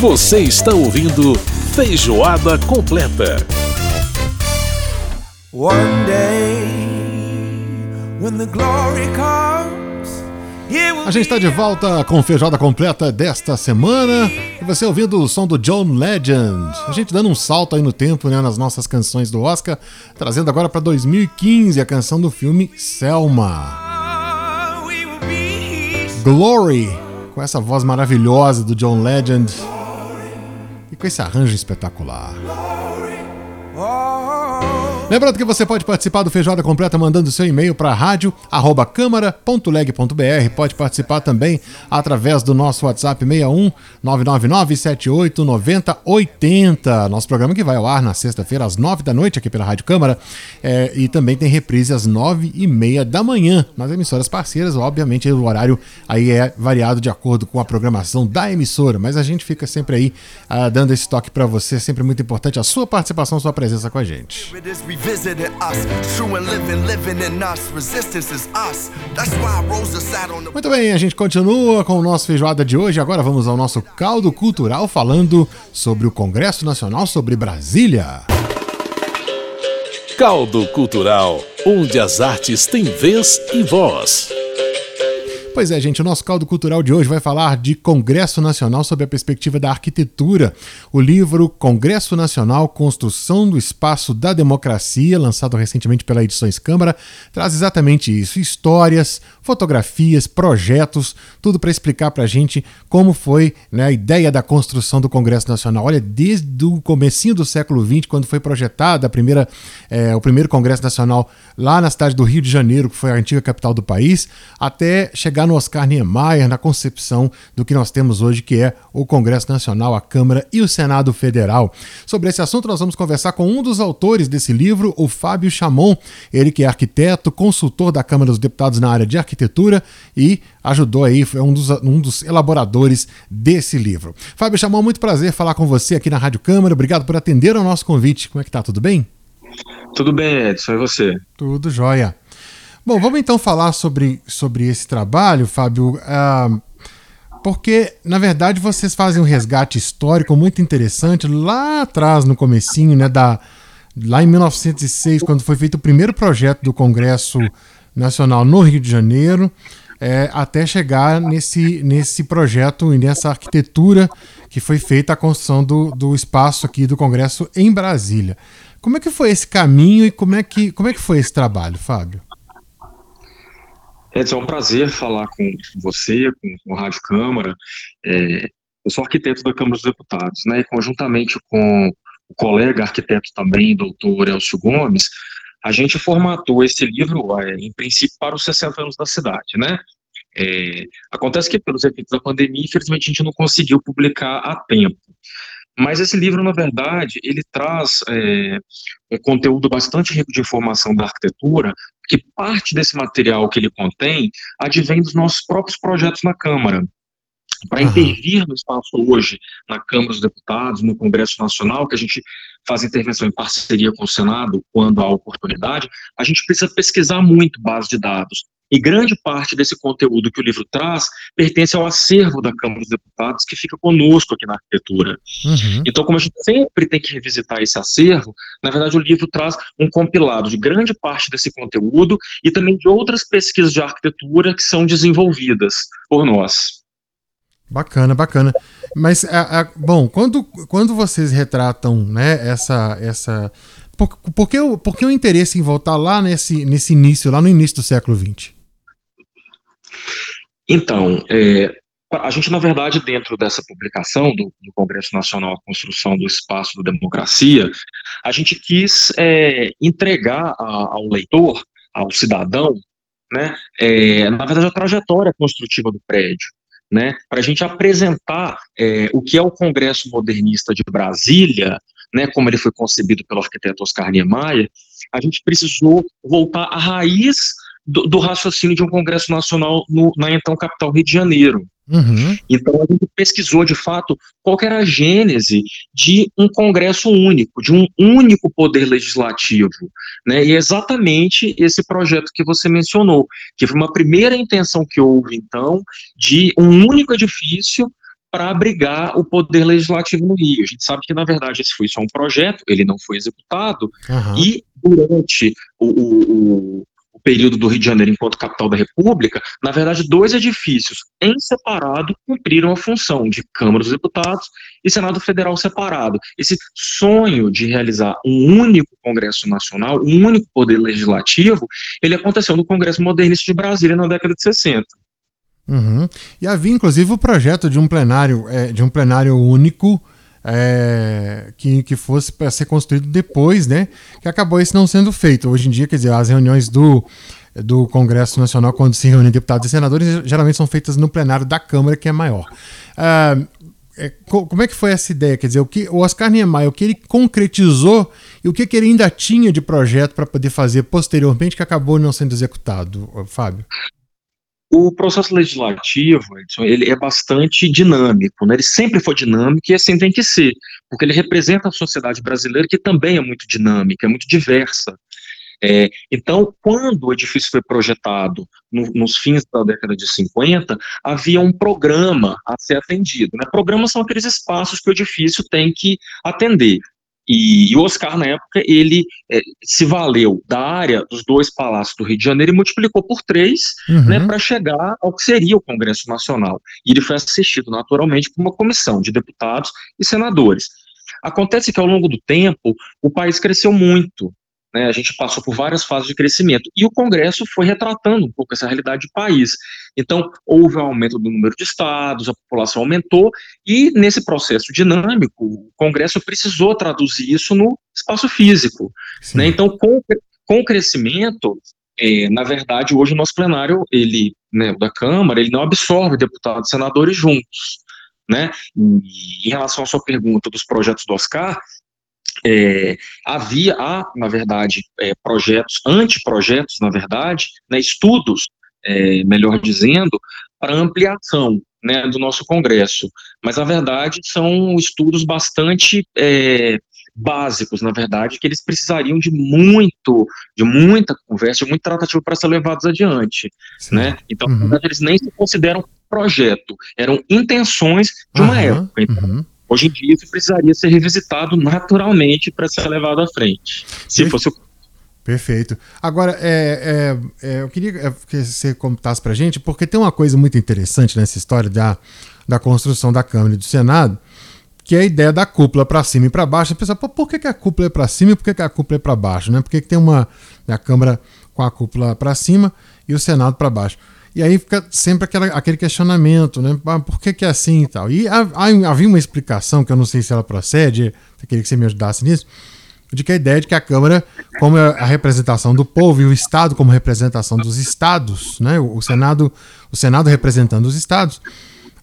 Você está ouvindo Feijoada Completa. One day, when the glory comes, a gente está de volta com feijoada completa desta semana e você ouvindo o som do John Legend. A gente dando um salto aí no tempo, né, nas nossas canções do Oscar, trazendo agora para 2015 a canção do filme Selma. Glory, com essa voz maravilhosa do John Legend e com esse arranjo espetacular. Lembrando que você pode participar do Feijoada Completa mandando seu e-mail para rádio@câmara.leg.br. Pode participar também através do nosso WhatsApp 61 999 78 90 80. Nosso programa que vai ao ar na sexta-feira às 9 da noite aqui pela Rádio Câmara é, e também tem reprise às 9 e meia da manhã nas emissoras parceiras. Obviamente o horário aí é variado de acordo com a programação da emissora, mas a gente fica sempre aí uh, dando esse toque para você, sempre muito importante a sua participação, sua presença com a gente revisited us. True and living, living in us. Resistance is us. That's why Rosa sat on the... Muito bem, a gente continua com o nosso feijoada de hoje. Agora vamos ao nosso caldo cultural falando sobre o Congresso Nacional sobre Brasília. Caldo Cultural, onde as artes têm vez e voz. Pois é, gente, o nosso caldo cultural de hoje vai falar de Congresso Nacional sob a perspectiva da arquitetura. O livro Congresso Nacional Construção do Espaço da Democracia, lançado recentemente pela Edições Câmara, traz exatamente isso: histórias, fotografias, projetos, tudo para explicar para a gente como foi né, a ideia da construção do Congresso Nacional. Olha, desde o comecinho do século XX, quando foi projetada a primeira, é, o primeiro Congresso Nacional lá na cidade do Rio de Janeiro, que foi a antiga capital do país, até chegar no Oscar Niemeyer na concepção do que nós temos hoje, que é o Congresso Nacional, a Câmara e o Senado Federal. Sobre esse assunto, nós vamos conversar com um dos autores desse livro, o Fábio Chamon, ele que é arquiteto, consultor da Câmara dos Deputados na área de arquitetura e ajudou aí, é um dos, um dos elaboradores desse livro. Fábio Chamon, muito prazer falar com você aqui na Rádio Câmara. Obrigado por atender ao nosso convite. Como é que tá? Tudo bem? Tudo bem, Edson, e você? Tudo jóia. Bom, vamos então falar sobre, sobre esse trabalho, Fábio. Uh, porque, na verdade, vocês fazem um resgate histórico muito interessante lá atrás, no comecinho, né, da, lá em 1906, quando foi feito o primeiro projeto do Congresso Nacional no Rio de Janeiro, é, até chegar nesse, nesse projeto e nessa arquitetura que foi feita a construção do, do espaço aqui do Congresso em Brasília. Como é que foi esse caminho e como é que, como é que foi esse trabalho, Fábio? Edson, é um prazer falar com você, com, a Rádio Câmara. É, eu sou arquiteto da Câmara dos Deputados, né, e conjuntamente com o colega arquiteto também, doutor Elcio Gomes, a gente formatou esse livro, é, em princípio, para os 60 anos da cidade, né? É, acontece que, pelos efeitos da pandemia, infelizmente, a gente não conseguiu publicar a tempo. Mas esse livro, na verdade, ele traz é, um conteúdo bastante rico de informação da arquitetura, que parte desse material que ele contém advém dos nossos próprios projetos na Câmara. Para uhum. intervir no espaço hoje, na Câmara dos Deputados, no Congresso Nacional, que a gente faz intervenção em parceria com o Senado quando há oportunidade, a gente precisa pesquisar muito base de dados. E grande parte desse conteúdo que o livro traz pertence ao acervo da Câmara dos Deputados, que fica conosco aqui na arquitetura. Uhum. Então, como a gente sempre tem que revisitar esse acervo, na verdade o livro traz um compilado de grande parte desse conteúdo e também de outras pesquisas de arquitetura que são desenvolvidas por nós. Bacana, bacana. Mas, a, a, bom, quando, quando vocês retratam né, essa, essa por, por, que, o, por que o interesse em voltar lá nesse, nesse início, lá no início do século XX? Então, é, a gente, na verdade, dentro dessa publicação do, do, Congresso Nacional a Construção do Espaço da Democracia, a gente quis é, entregar a, ao leitor, ao cidadão, né, é, na verdade, a trajetória construtiva do prédio, né, para a gente apresentar é, o que é o Congresso Modernista de Brasília, né, como ele foi concebido pelo arquiteto Oscar Niemeyer, a gente precisou voltar à raiz do, do raciocínio de um Congresso Nacional no, na então capital Rio de Janeiro. Uhum. Então a gente pesquisou de fato qual era a gênese de um Congresso único, de um único poder legislativo, né? E é exatamente esse projeto que você mencionou, que foi uma primeira intenção que houve então de um único edifício para abrigar o poder legislativo no Rio. A gente sabe que, na verdade, esse foi só um projeto, ele não foi executado, uhum. e durante o, o, o, período do Rio de Janeiro enquanto capital da República, na verdade, dois edifícios em separado cumpriram a função de Câmara dos Deputados e Senado Federal separado. Esse sonho de realizar um único Congresso Nacional, um único poder legislativo, ele aconteceu no Congresso Modernista de Brasília na década de 60. Uhum. E havia inclusive o projeto de um plenário, é, de um plenário único é, que, que fosse para ser construído depois, né? Que acabou isso não sendo feito. Hoje em dia, quer dizer, as reuniões do, do Congresso Nacional, quando se reúnem deputados e senadores, geralmente são feitas no plenário da Câmara, que é maior. Ah, é, como é que foi essa ideia? Quer dizer, o que o Oscar Niemeyer, o que ele concretizou e o que, que ele ainda tinha de projeto para poder fazer posteriormente que acabou não sendo executado, Fábio? O processo legislativo, ele é bastante dinâmico, né? ele sempre foi dinâmico e assim tem que ser, porque ele representa a sociedade brasileira que também é muito dinâmica, é muito diversa. É, então, quando o edifício foi projetado no, nos fins da década de 50, havia um programa a ser atendido. Né? Programas são aqueles espaços que o edifício tem que atender. E, e, o Oscar, na época, ele é, se valeu da área dos dois palácios do Rio de Janeiro e multiplicou por três, uhum. né, para chegar ao que seria o Congresso Nacional. E ele foi assistido, naturalmente, por uma comissão de deputados e senadores. Acontece que, ao longo do tempo, o país cresceu muito, né, a gente passou por várias fases de crescimento e o Congresso foi retratando um pouco essa realidade do país. Então, houve um aumento do número de estados, a população aumentou e, nesse processo dinâmico, o Congresso precisou traduzir isso no espaço físico. Né? Então, com, com o crescimento, é, na verdade, hoje o nosso plenário, ele, né, da Câmara, ele não absorve deputados e senadores juntos. Né? E, em relação à sua pergunta dos projetos do Oscar, é, havia, há, na verdade, é, projetos, anteprojetos, na verdade, né, estudos, é, melhor dizendo, para ampliação né, do nosso Congresso. Mas, na verdade, são estudos bastante é, básicos, na verdade, que eles precisariam de muito, de muita conversa, de muito tratativo para ser levados adiante, Sim. né? Então, uhum. na verdade, eles nem se consideram projeto, eram intenções de uma uhum. época. Então, uhum. Hoje em dia, isso precisaria ser revisitado naturalmente para ser levado à frente, se Perfeito. fosse o Perfeito. Agora, é, é, é, eu queria é, que você contasse para gente, porque tem uma coisa muito interessante nessa história da, da construção da Câmara e do Senado, que é a ideia da cúpula para cima e para baixo. A pessoa, pô, por que, que a cúpula é para cima e por que, que a cúpula é para baixo? Né? Por que, que tem uma a Câmara com a cúpula para cima e o Senado para baixo? E aí fica sempre aquela, aquele questionamento, né? Ah, por que, que é assim e tal? E havia uma explicação, que eu não sei se ela procede, eu queria que você me ajudasse nisso, de que a ideia de que a Câmara, como é a representação do povo e o Estado como representação dos Estados, né? o, Senado, o Senado representando os Estados,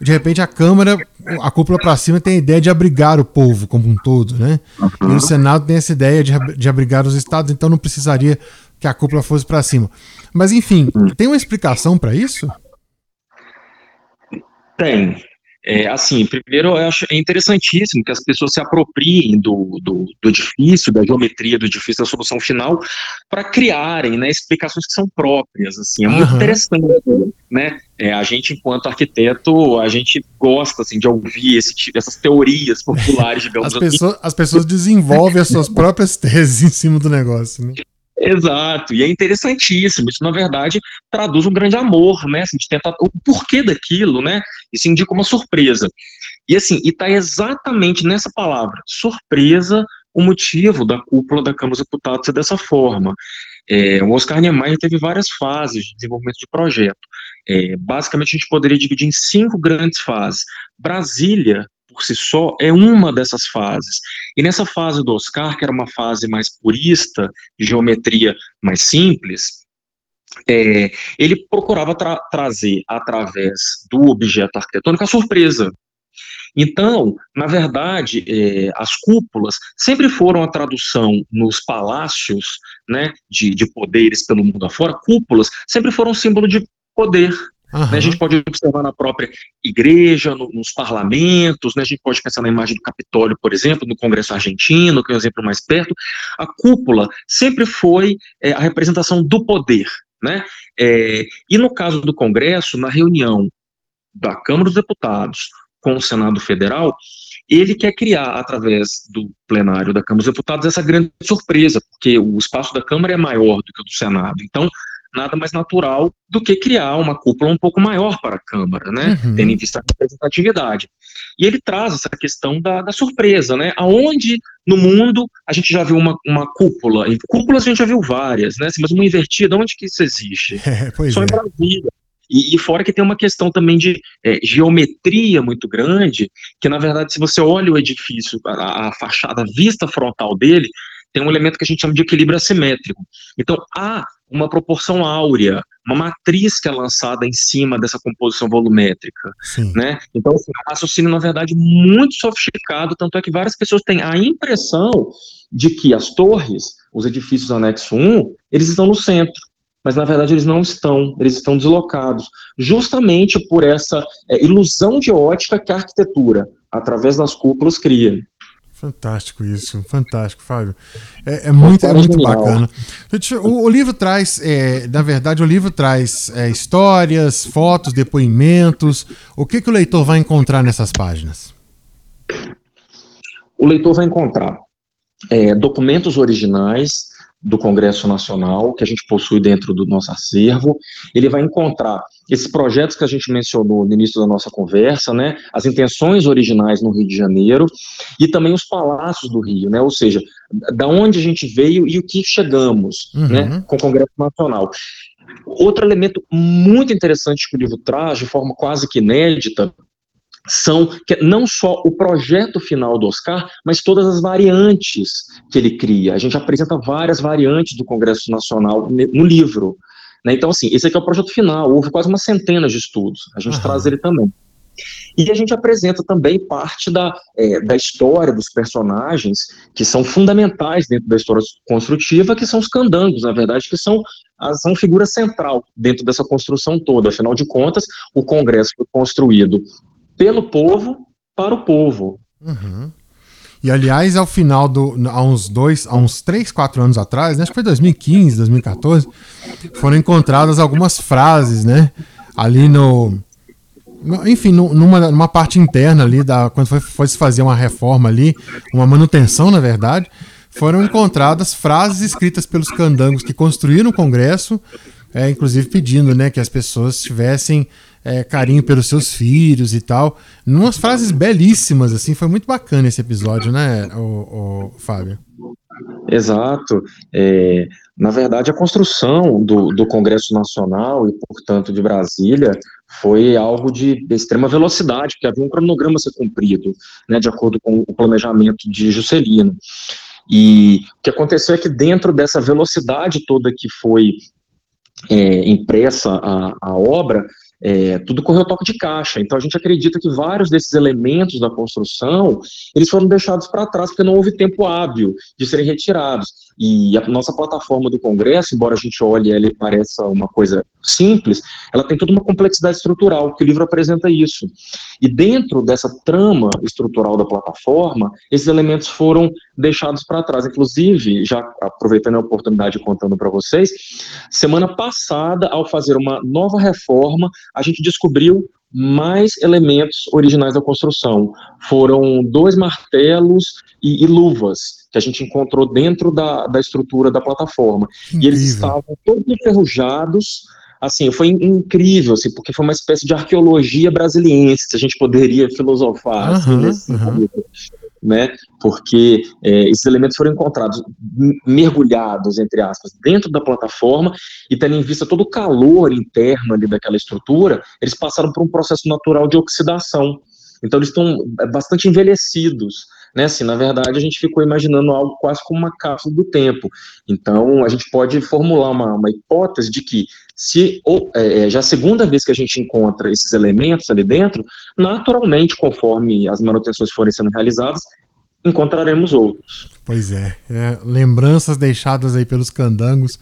de repente a Câmara, a cúpula para cima tem a ideia de abrigar o povo como um todo, né? E o Senado tem essa ideia de, de abrigar os Estados, então não precisaria que a cúpula fosse para cima. Mas enfim, hum. tem uma explicação para isso? Tem. É, assim, primeiro eu acho é interessantíssimo que as pessoas se apropriem do, do, do edifício, da geometria do edifício, da solução final, para criarem né, explicações que são próprias. Assim, é uhum. muito interessante, né? É, a gente, enquanto arquiteto, a gente gosta assim, de ouvir esse, essas teorias populares, digamos as assim. Pessoas, as pessoas desenvolvem as suas próprias teses em cima do negócio. Né? Exato, e é interessantíssimo. Isso, na verdade, traduz um grande amor, né? Assim, de tentar o porquê daquilo, né? Isso indica uma surpresa. E assim, e está exatamente nessa palavra, surpresa, o motivo da cúpula da Câmara dos Deputados ser dessa forma. É, o Oscar Niemeyer teve várias fases de desenvolvimento de projeto. É, basicamente, a gente poderia dividir em cinco grandes fases. Brasília por si só é uma dessas fases. E nessa fase do Oscar, que era uma fase mais purista, de geometria mais simples, é, ele procurava tra trazer, através do objeto arquitetônico, a surpresa. Então, na verdade, é, as cúpulas sempre foram a tradução nos palácios né, de, de poderes pelo mundo afora, cúpulas sempre foram símbolo de poder, Uhum. Né, a gente pode observar na própria igreja, no, nos parlamentos, né, a gente pode pensar na imagem do Capitólio, por exemplo, no Congresso argentino, que é um exemplo mais perto. A cúpula sempre foi é, a representação do poder. Né? É, e no caso do Congresso, na reunião da Câmara dos Deputados com o Senado Federal, ele quer criar, através do plenário da Câmara dos Deputados, essa grande surpresa, porque o espaço da Câmara é maior do que o do Senado. Então, nada mais natural do que criar uma cúpula um pouco maior para a Câmara, né? Uhum. Tendo em vista a representatividade. E ele traz essa questão da, da, surpresa, né? Aonde no mundo a gente já viu uma, uma cúpula? Em cúpulas a gente já viu várias, né? Mas uma invertida, onde que isso existe? É, Só é. em Brasília. E, e, fora que tem uma questão também de é, geometria muito grande, que na verdade, se você olha o edifício, a, a fachada, a vista frontal dele, tem um elemento que a gente chama de equilíbrio assimétrico. Então, há uma proporção áurea, uma matriz que é lançada em cima dessa composição volumétrica, né? Então, assim, é um raciocínio, na verdade, muito sofisticado, tanto é que várias pessoas têm a impressão de que as torres, os edifícios anexo 1, eles estão no centro mas na verdade eles não estão, eles estão deslocados, justamente por essa é, ilusão de ótica que a arquitetura, através das cúpulas, cria. Fantástico isso, fantástico, Fábio. É, é muito, é muito bacana. O, o, livro traz, é, na verdade, o livro traz é, histórias, fotos, depoimentos. O que, que o leitor vai encontrar nessas páginas? O leitor vai encontrar é, documentos originais, do Congresso Nacional, que a gente possui dentro do nosso acervo. Ele vai encontrar esses projetos que a gente mencionou no início da nossa conversa, né, as intenções originais no Rio de Janeiro e também os palácios do Rio, né, ou seja, da onde a gente veio e o que chegamos, uhum. né, com o Congresso Nacional. Outro elemento muito interessante que o livro traz, de forma quase que inédita, são que não só o projeto final do Oscar, mas todas as variantes que ele cria. A gente apresenta várias variantes do Congresso Nacional no livro. Né? Então, assim, esse aqui é o projeto final, houve quase uma centena de estudos, a gente uhum. traz ele também. E a gente apresenta também parte da, é, da história dos personagens que são fundamentais dentro da história construtiva, que são os candangos, na verdade, que são, são figura central dentro dessa construção toda. Afinal de contas, o Congresso foi construído pelo povo para o povo. Uhum. E aliás, ao final do. Há uns dois, há uns três, quatro anos atrás, né, acho que foi 2015, 2014, foram encontradas algumas frases, né? Ali no. Enfim, numa, numa parte interna ali, da, quando foi, foi se fazer uma reforma ali, uma manutenção, na verdade, foram encontradas frases escritas pelos candangos que construíram o Congresso, é, inclusive pedindo né, que as pessoas tivessem é, carinho pelos seus filhos e tal. Numas frases belíssimas, assim, foi muito bacana esse episódio, né, o, o Fábio? Exato. É, na verdade, a construção do, do Congresso Nacional e, portanto, de Brasília foi algo de, de, extrema velocidade, porque havia um cronograma a ser cumprido, né, de acordo com o planejamento de Juscelino. E o que aconteceu é que dentro dessa velocidade toda que foi é, impressa a, a obra, é, tudo correu toque de caixa. Então a gente acredita que vários desses elementos da construção eles foram deixados para trás porque não houve tempo hábil de serem retirados. E a nossa plataforma do Congresso, embora a gente olhe ela e pareça uma coisa simples, ela tem toda uma complexidade estrutural, que o livro apresenta isso. E dentro dessa trama estrutural da plataforma, esses elementos foram deixados para trás. Inclusive, já aproveitando a oportunidade e contando para vocês, semana passada, ao fazer uma nova reforma, a gente descobriu mais elementos originais da construção. Foram dois martelos e, e luvas que a gente encontrou dentro da, da estrutura da plataforma. E eles estavam todos enferrujados, assim, foi incrível, assim, porque foi uma espécie de arqueologia brasiliense, se a gente poderia filosofar, uhum, assim, nesse uhum né? Porque é, esses elementos foram encontrados mergulhados, entre aspas, dentro da plataforma e tendo em vista todo o calor interno ali daquela estrutura, eles passaram por um processo natural de oxidação. Então eles estão é, bastante envelhecidos, né? Assim, na verdade, a gente ficou imaginando algo quase como uma cápsula do tempo. Então, a gente pode formular uma, uma hipótese de que, se ou, é, é já a segunda vez que a gente encontra esses elementos ali dentro, naturalmente, conforme as manutenções forem sendo realizadas, encontraremos outros. Pois é, é, lembranças deixadas aí pelos candangos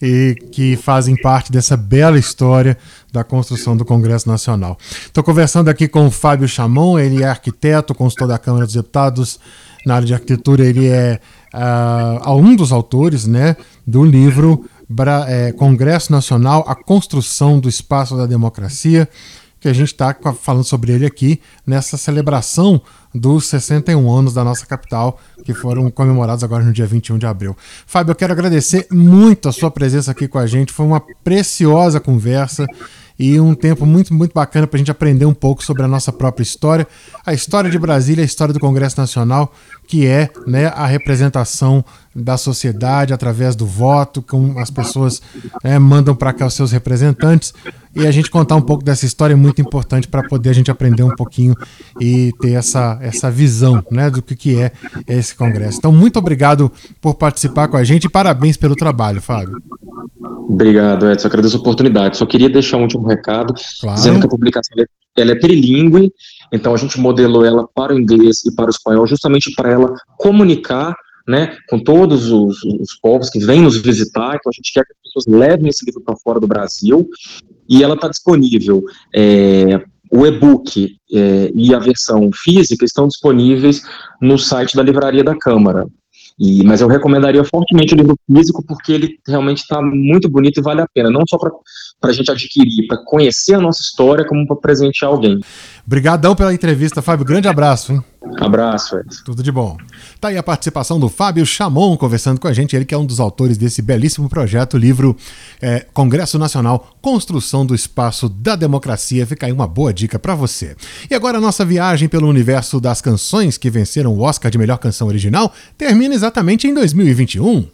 e que fazem parte dessa bela história da construção do Congresso Nacional. Estou conversando aqui com o Fábio Chamon, ele é arquiteto, consultor da Câmara dos Deputados na área de arquitetura, ele é uh, um dos autores né, do livro Bra é, Congresso Nacional, a construção do espaço da democracia, que a gente está falando sobre ele aqui nessa celebração dos 61 anos da nossa capital, que foram comemorados agora no dia 21 de abril. Fábio, eu quero agradecer muito a sua presença aqui com a gente, foi uma preciosa conversa e um tempo muito, muito bacana para a gente aprender um pouco sobre a nossa própria história, a história de Brasília, a história do Congresso Nacional, que é né, a representação da sociedade através do voto, como as pessoas é, mandam para cá os seus representantes. E a gente contar um pouco dessa história é muito importante para poder a gente aprender um pouquinho e ter essa, essa visão né, do que, que é esse Congresso. Então, muito obrigado por participar com a gente e parabéns pelo trabalho, Fábio. Obrigado, Edson. Agradeço a oportunidade. Só queria deixar um último recado, claro. dizendo que a publicação ela é trilingue, então a gente modelou ela para o inglês e para o espanhol, justamente para ela comunicar né, com todos os, os, povos que vêm nos visitar, então a gente quer que as pessoas levem esse livro para fora do Brasil, e ela está disponível. É, o e-book é, e a versão física estão disponíveis no site da Livraria da Câmara. E, mas eu recomendaria fortemente o livro físico porque ele realmente está muito bonito e vale a pena, não só para a gente adquirir, para conhecer a nossa história, como para presentear alguém. Obrigadão pela entrevista, Fábio. Grande abraço. Hein? Abraço, Ed. Tudo de bom. Tá aí a participação do Fábio Chamon conversando com a gente, ele que é um dos autores desse belíssimo projeto, livro é, Congresso Nacional, Construção do Espaço da Democracia. Fica aí uma boa dica para você. E agora a nossa viagem pelo universo das canções que venceram o Oscar de melhor canção original termina exatamente em 2021.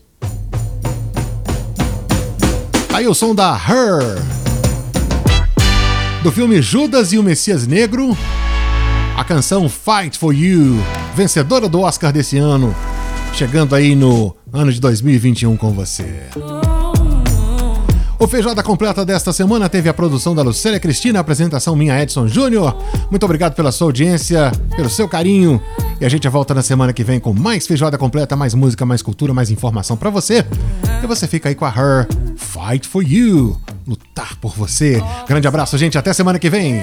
Aí o som da Her do filme Judas e o Messias Negro, a canção Fight for You, vencedora do Oscar desse ano, chegando aí no ano de 2021 com você. O Feijoada Completa desta semana teve a produção da Lucélia Cristina, a apresentação minha Edson Júnior. Muito obrigado pela sua audiência, pelo seu carinho. E a gente volta na semana que vem com mais Feijoada Completa, mais música, mais cultura, mais informação para você. E você fica aí com a Her, Fight for You, lutar por você. Grande abraço, gente, até semana que vem.